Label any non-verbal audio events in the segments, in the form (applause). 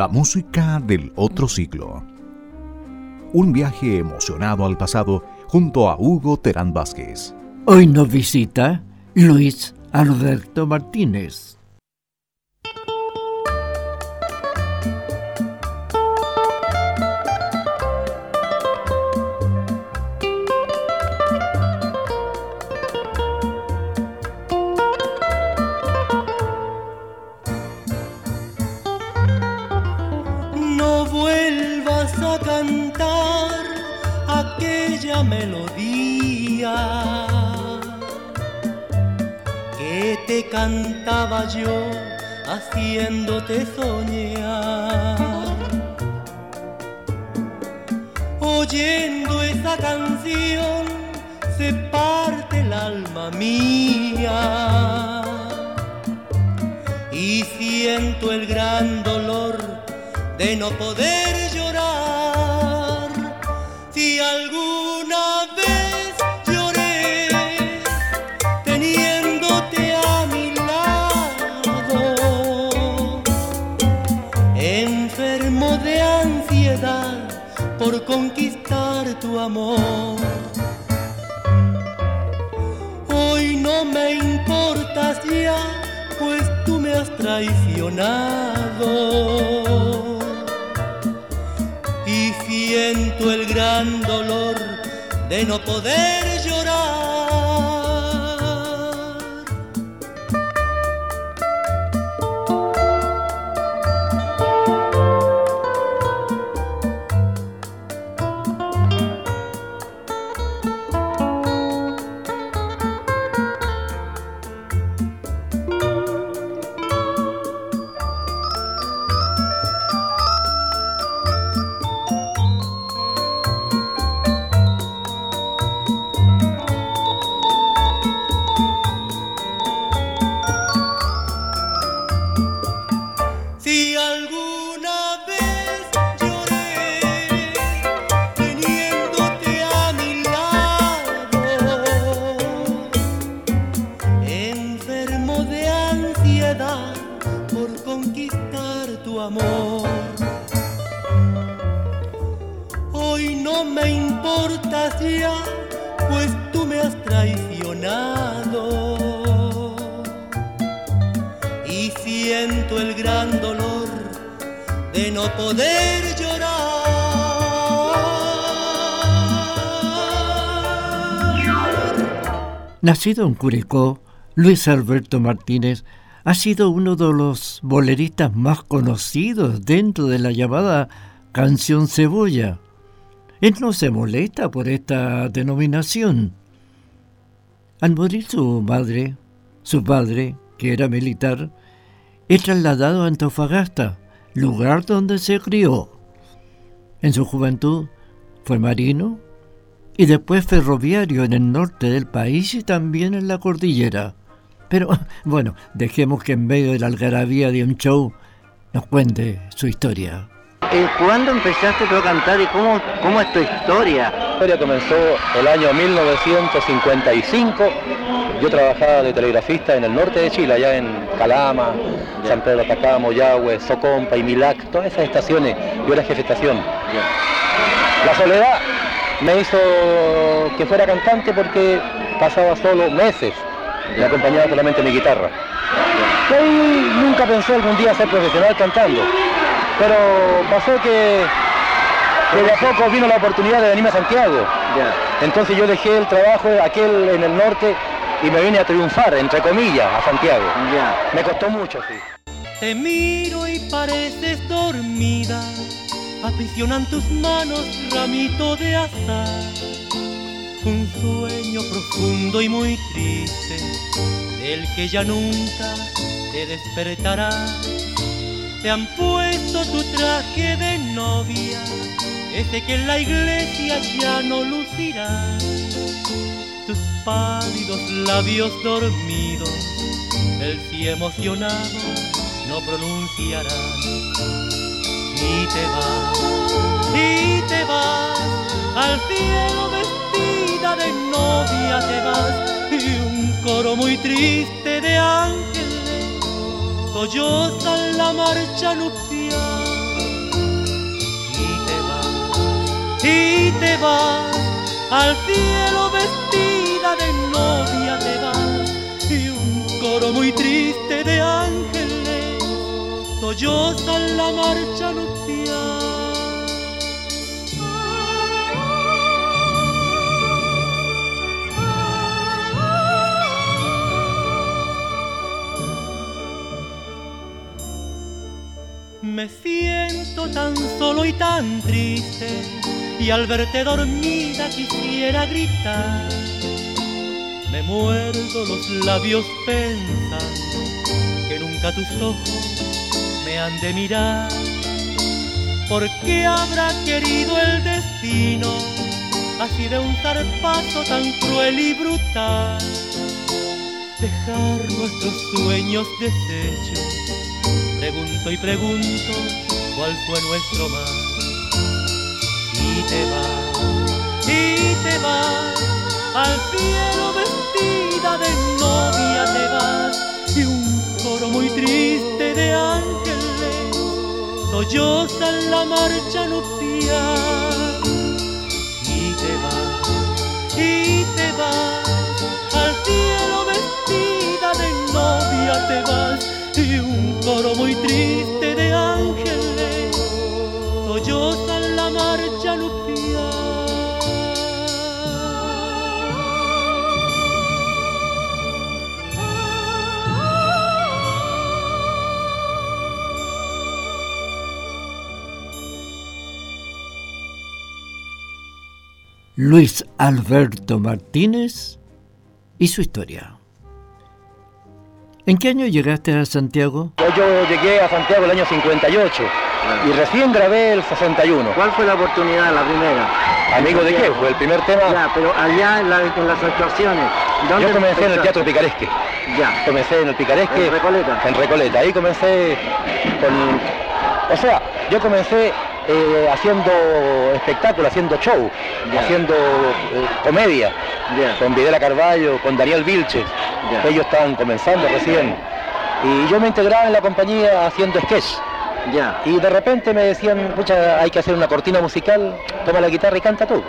la música del otro siglo. Un viaje emocionado al pasado junto a Hugo Terán Vázquez. Hoy nos visita Luis Alberto Martínez. Haciéndote soñar. Oyendo esa canción se parte el alma mía y siento el gran dolor de no poder llorar. Si alguna conquistar tu amor. Hoy no me importas ya, pues tú me has traicionado. Y siento el gran dolor de no poder Nacido en Curicó, Luis Alberto Martínez ha sido uno de los boleristas más conocidos dentro de la llamada canción cebolla. Él no se molesta por esta denominación. Al morir su madre, su padre, que era militar, es trasladado a Antofagasta, lugar donde se crió. En su juventud fue marino, y después ferroviario en el norte del país y también en la cordillera. Pero (laughs) bueno, dejemos que en medio de la algarabía de un show nos cuente su historia. ¿Cuándo empezaste tú a cantar y cómo, cómo es tu historia? La historia comenzó el año 1955. Yo trabajaba de telegrafista en el norte de Chile, allá en Calama, San Pedro de Atacama, Yahweh, Socompa y Milac, todas esas estaciones. Yo era jefe de estación. La soledad me hizo que fuera cantante porque pasaba solo meses, me acompañaba solamente mi guitarra. Y nunca pensé algún día ser profesional cantando, pero pasó que, de a poco vino la oportunidad de venirme a Santiago. Entonces yo dejé el trabajo aquel en el norte y me vine a triunfar, entre comillas, a Santiago. Me costó mucho, sí. Te miro y pareces dormida aprisionan tus manos ramito de azar. Un sueño profundo y muy triste, del que ya nunca te despertará. Te han puesto tu traje de novia, ese que en la iglesia ya no lucirá. Tus pálidos labios dormidos, el sí emocionado no pronunciarán y te vas, y te vas al cielo vestida de novia te vas y un coro muy triste de ángeles solloza la marcha nupcial. Y te vas, y te vas al cielo vestida de novia te vas y un coro muy triste de ángeles sollozan la marcha nupcial. Me siento tan solo y tan triste y al verte dormida quisiera gritar. Me muerdo los labios pensando que nunca tus ojos me han de mirar. ¿Por qué habrá querido el destino así de un zarpazo tan cruel y brutal? Dejar nuestros sueños deshechos Pregunto y pregunto cuál fue nuestro mal. Y te vas, y te vas, al cielo vestida de novia te vas. Y un coro muy triste en la marcha nupcial. Y te vas, y te vas, al cielo vestida de novia te vas y un coro muy triste Luis Alberto Martínez y su historia. ¿En qué año llegaste a Santiago? Yo llegué a Santiago el año 58 y recién grabé el 61. ¿Cuál fue la oportunidad, la primera? ¿Amigo de qué? Fue el primer tema. Ya, pero allá en, las actuaciones. ¿dónde Yo comencé en el Teatro Picaresque. Ya. Comencé en el Picaresque. En Recoleta. En Recoleta. Ahí comencé con. O sea, yo comencé eh, haciendo espectáculo, haciendo show, haciendo eh, comedia, con Videla Carballo, con Daniel Vilches. Ellos estaban comenzando recién. Y yo me integraba en la compañía haciendo sketch. Ya. Y de repente me decían, pucha, hay que hacer una cortina musical, toma la guitarra y canta tú.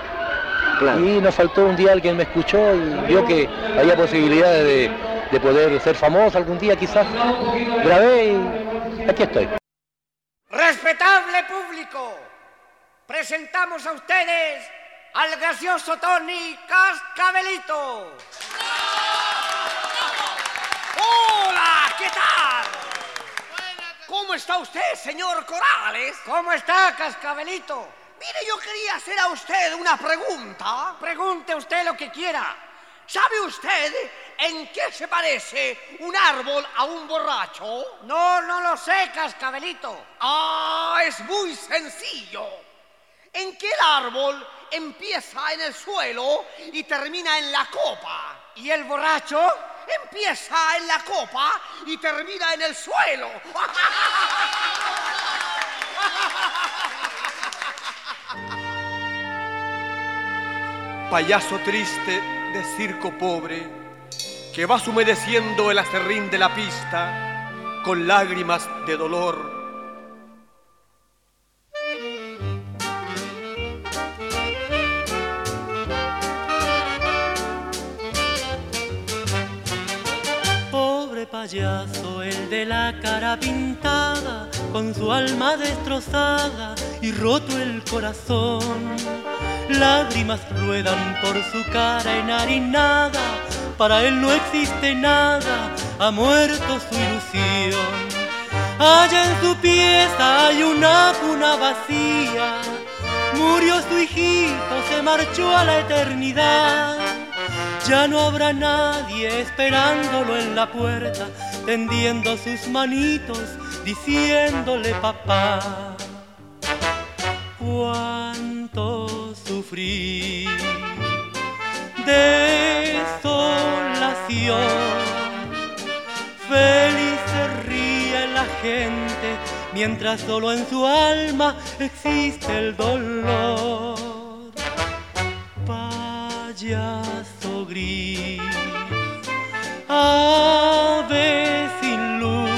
Y nos faltó un día alguien me escuchó y vio que había posibilidades de, de poder ser famoso algún día quizás. Grabé y aquí estoy. Respetable público, presentamos a ustedes al gracioso Tony Cascabelito. Hola, ¿qué tal? ¿Cómo está usted, señor Corales? ¿Cómo está, Cascabelito? Mire, yo quería hacer a usted una pregunta. Pregunte usted lo que quiera. ¿Sabe usted en qué se parece un árbol a un borracho? No, no lo sé, Cascabelito. Ah, es muy sencillo. En qué el árbol empieza en el suelo y termina en la copa. ¿Y el borracho? Empieza en la copa y termina en el suelo. Payaso triste de circo pobre, que vas humedeciendo el acerrín de la pista con lágrimas de dolor payaso, el de la cara pintada, con su alma destrozada y roto el corazón. Lágrimas ruedan por su cara enharinada, para él no existe nada, ha muerto su ilusión. Allá en su pieza hay una cuna vacía, murió su hijito, se marchó a la eternidad ya no habrá nadie esperándolo en la puerta, tendiendo sus manitos, diciéndole papá. Cuánto sufrí, feliz se ríe la gente, mientras solo en su alma existe el dolor. Payaso gris, ave sin luz,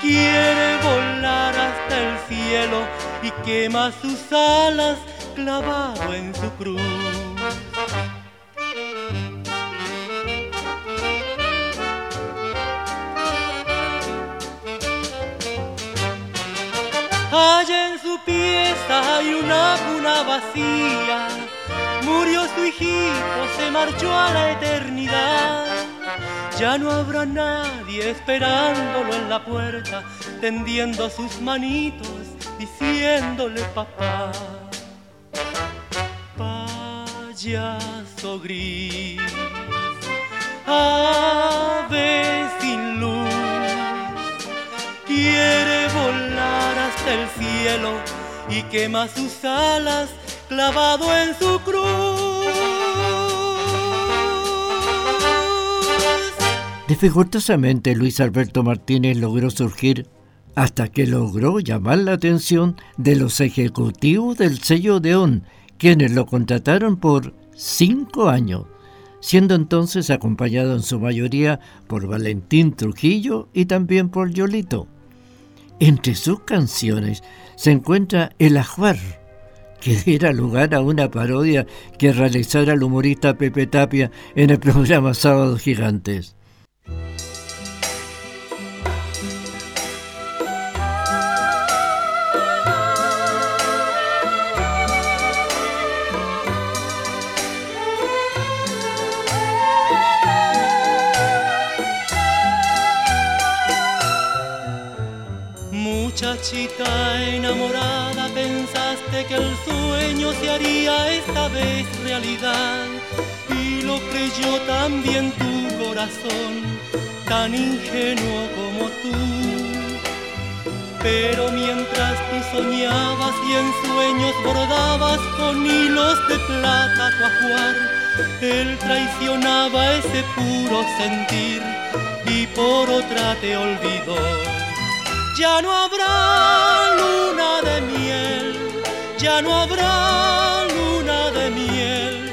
quiere volar hasta el cielo y quema sus alas clavado en su cruz. Allá en su pieza hay una cuna vacía, murió su hijito, se marchó a la eternidad. Ya no habrá nadie esperándolo en la puerta, tendiendo sus manitos, diciéndole papá. Payaso gris, ave sin luz, hasta el cielo y quema sus alas clavado en su cruz. Dificultosamente Luis Alberto Martínez logró surgir hasta que logró llamar la atención de los ejecutivos del sello Deón, quienes lo contrataron por cinco años, siendo entonces acompañado en su mayoría por Valentín Trujillo y también por Yolito. Entre sus canciones se encuentra El Ajuar, que diera lugar a una parodia que realizara el humorista Pepe Tapia en el programa Sábados Gigantes. Muchachita enamorada, pensaste que el sueño se haría esta vez realidad y lo creyó también tu corazón, tan ingenuo como tú. Pero mientras tú soñabas y en sueños bordabas con hilos de plata tu ajuar, él traicionaba ese puro sentir y por otra te olvidó ya no habrá luna de miel, ya no habrá luna de miel,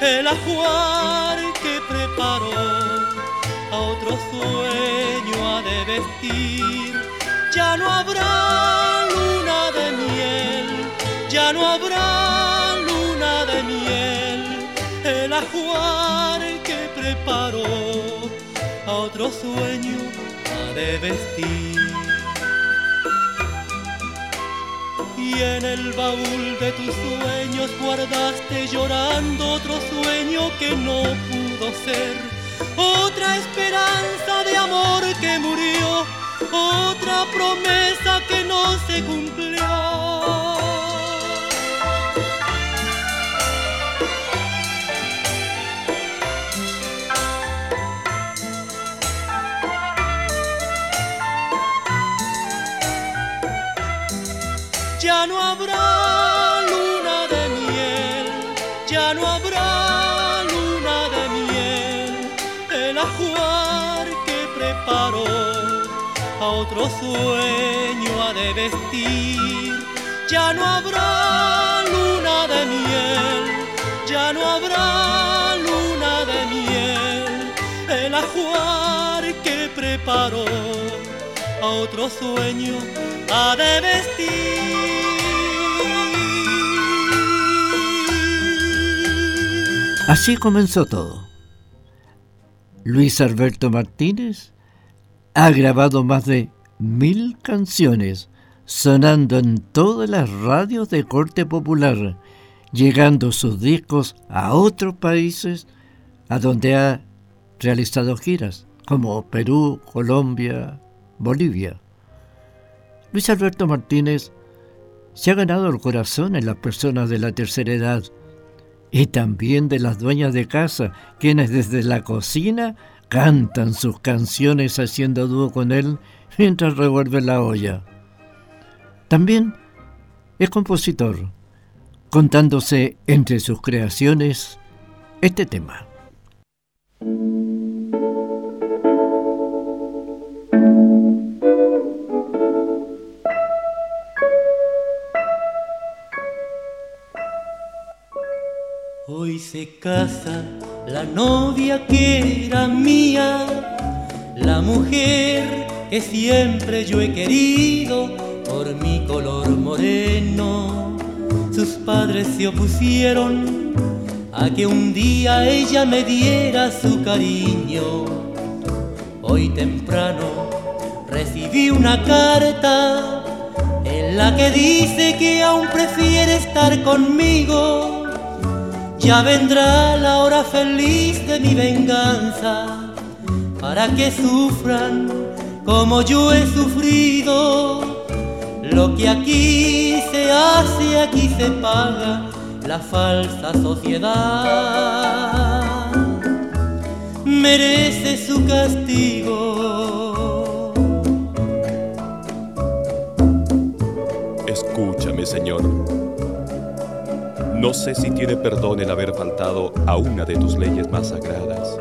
el ajuar que preparó a otro sueño ha de vestir, ya no habrá luna de miel, ya no habrá luna de miel, el ajuar que preparó a otro sueño ha de vestir. Y en el baúl de tus sueños guardaste llorando otro sueño que no pudo ser, otra esperanza de amor que murió, otra promesa que no se cumplió. Ya no habrá luna de miel, el ajuar que preparó a otro sueño ha de vestir. Ya no habrá luna de miel, ya no habrá luna de miel, el ajuar que preparó a otro sueño ha de vestir. Así comenzó todo. Luis Alberto Martínez ha grabado más de mil canciones sonando en todas las radios de corte popular, llegando sus discos a otros países a donde ha realizado giras, como Perú, Colombia, Bolivia. Luis Alberto Martínez se ha ganado el corazón en las personas de la tercera edad y también de las dueñas de casa, quienes desde la cocina cantan sus canciones haciendo dúo con él mientras revuelve la olla. También es compositor, contándose entre sus creaciones este tema. Hoy se casa la novia que era mía, la mujer que siempre yo he querido. por mi color moreno. Sus padres se opusieron a que un día ella me diera su cariño. Hoy temprano recibí una carta en la que dice que aún prefiere estar conmigo. Ya vendrá la hora feliz de mi venganza para que sufran como yo he sufrido. Lo que aquí se hace, aquí se paga la falsa sociedad. Merece su castigo. Escúchame, Señor. No sé si tiene perdón el haber faltado a una de tus leyes más sagradas.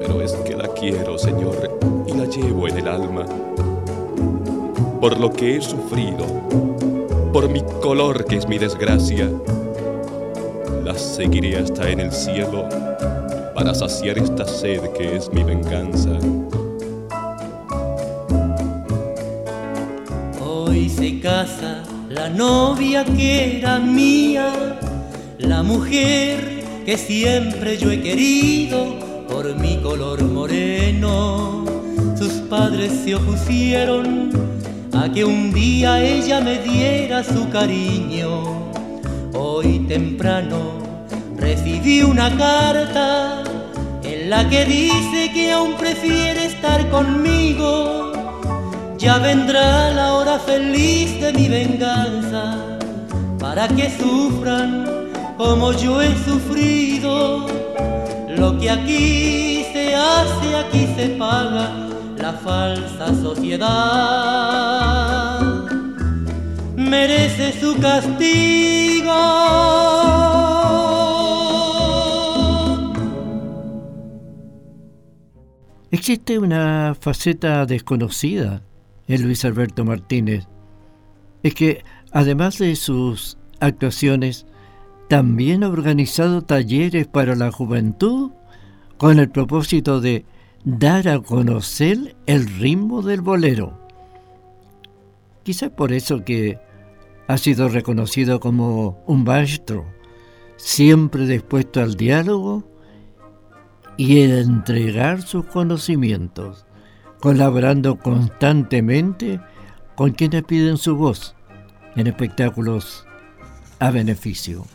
Pero es que la quiero, Señor, y la llevo en el alma. Por lo que he sufrido, por mi color que es mi desgracia, la seguiré hasta en el cielo para saciar esta sed que es mi venganza. Hoy se casa la novia que era mía, la mujer que siempre yo he querido por mi color moreno. Sus padres se opusieron a que un día ella me diera su cariño. Hoy temprano recibí una carta en la que dice que aún prefiere estar conmigo. Ya vendrá la hora feliz de mi venganza para que sufran como yo he sufrido. Lo que aquí se hace, aquí se paga la falsa sociedad. Merece su castigo. Existe una faceta desconocida Luis Alberto Martínez. Es que, además de sus actuaciones, también ha organizado talleres para la juventud con el propósito de dar a conocer el ritmo del bolero. Quizás por eso que ha sido reconocido como un maestro, siempre dispuesto al diálogo y a entregar sus conocimientos, colaborando constantemente con quienes piden su voz en espectáculos a beneficio.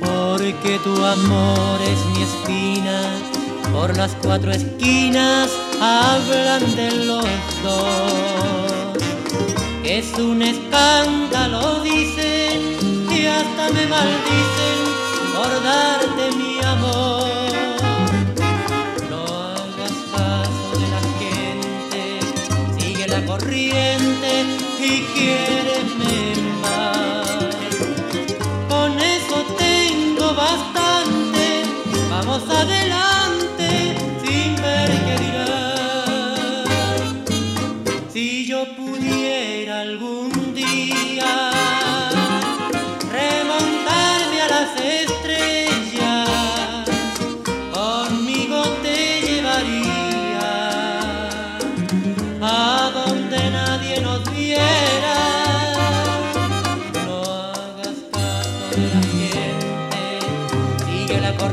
Porque tu amor es mi espina, por las cuatro esquinas hablan de los dos. Es un escándalo, dicen, y hasta me maldicen por darte mi amor. No hagas caso de la gente, sigue la corriente y quiéreme más. Con eso tengo bastante, vamos adelante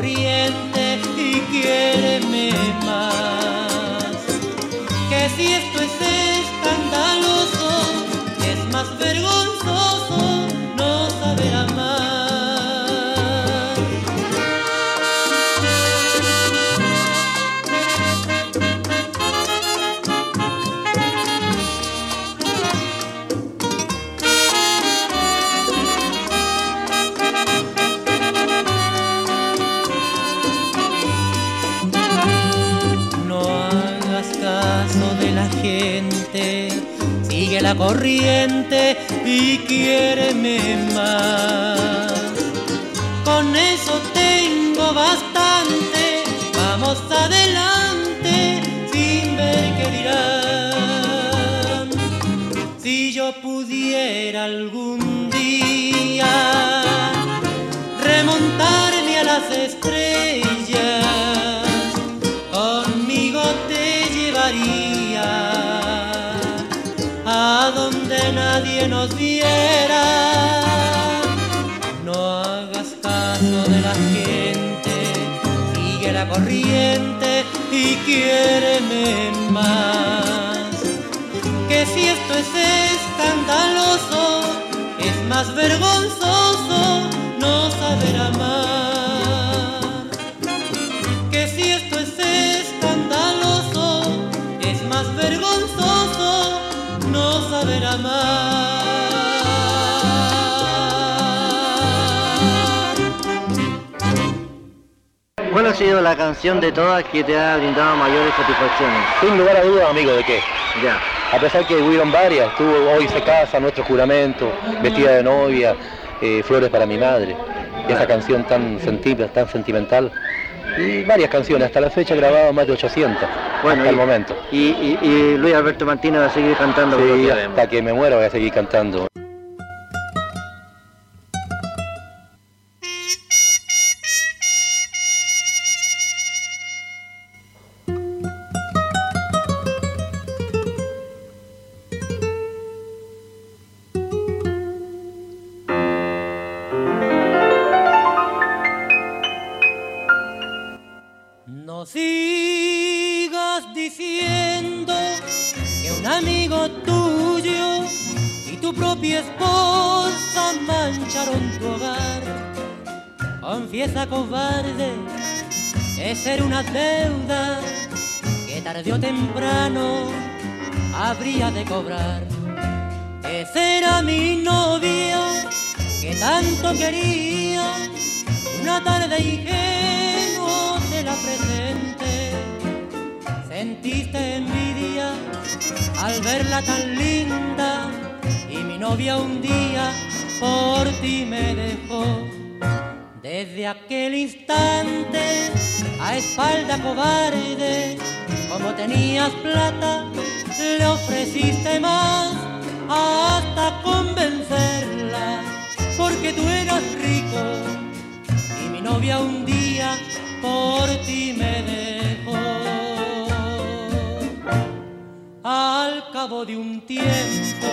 sigue sigue la corriente y quiéreme más. Con eso tengo bastante, vamos adelante sin ver qué dirán. Si yo pudiera algún a donde nadie nos viera. No hagas caso de la gente, sigue la corriente y quiéreme más. Que si esto es escandaloso, es más vergonzoso amar. ¿Cuál ha sido la canción de todas que te ha brindado mayores satisfacciones? Sin lugar a dudas, amigo, ¿de qué? Ya. A pesar que hubieron varias, estuvo Hoy se casa, Nuestro juramento, Vestida de novia, eh, Flores para mi madre, esa canción tan, senti- tan sentimental. Y varias canciones, hasta la fecha he grabado más de 800, Bueno, hasta el momento. Y, y- y Luis Alberto Martínez va a seguir cantando Sí, hasta que me muera voy a seguir cantando. Esa era mi novia que tanto quería, una tarde ingenuo de la presente. Sentiste envidia al verla tan linda y mi novia un día por ti me dejó. Desde aquel instante, a espalda cobarde, como tenías plata, le ofreciste más hasta convencerla, porque tú eras rico y mi novia un día por ti me dejó. Al cabo de un tiempo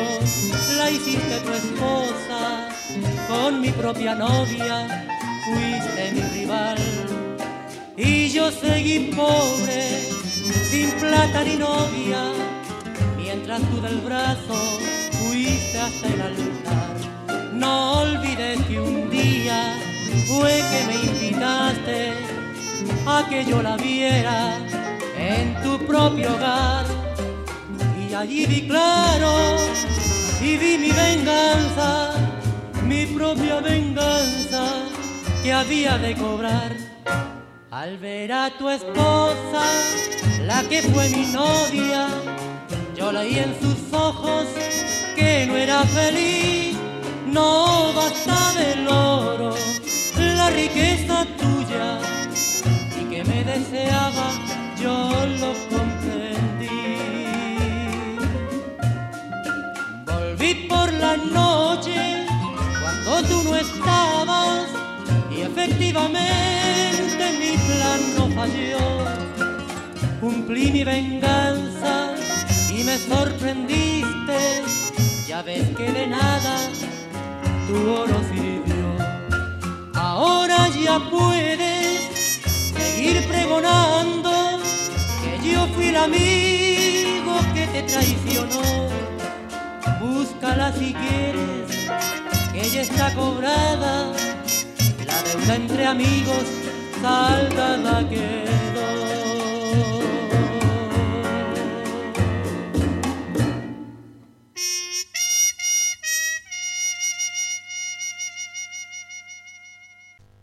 la hiciste tu esposa, con mi propia novia fuiste mi rival. Y yo seguí pobre, sin plata ni novia, mientras tú del brazo fuiste hasta el altar. No olvides que un día fue que me invitaste a que yo la viera en tu propio hogar. Y allí vi claro y vi mi venganza, mi propia venganza que había de cobrar. Al ver a tu esposa, la que fue mi novia, yo leí en sus ojos que no era feliz, no basta del oro, la riqueza tuya, y que me deseaba, yo lo comprendí. Volví por la noche cuando tú no estabas y efectivamente mi plan no falló. Cumplí mi venganza y me sorprendiste. Ya ves que de nada tu oro sirvió. Ahora ya puedes seguir pregonando que yo fui el amigo que te traicionó. Búscala si quieres, que ella está cobrada. La deuda entre amigos saldada quedó.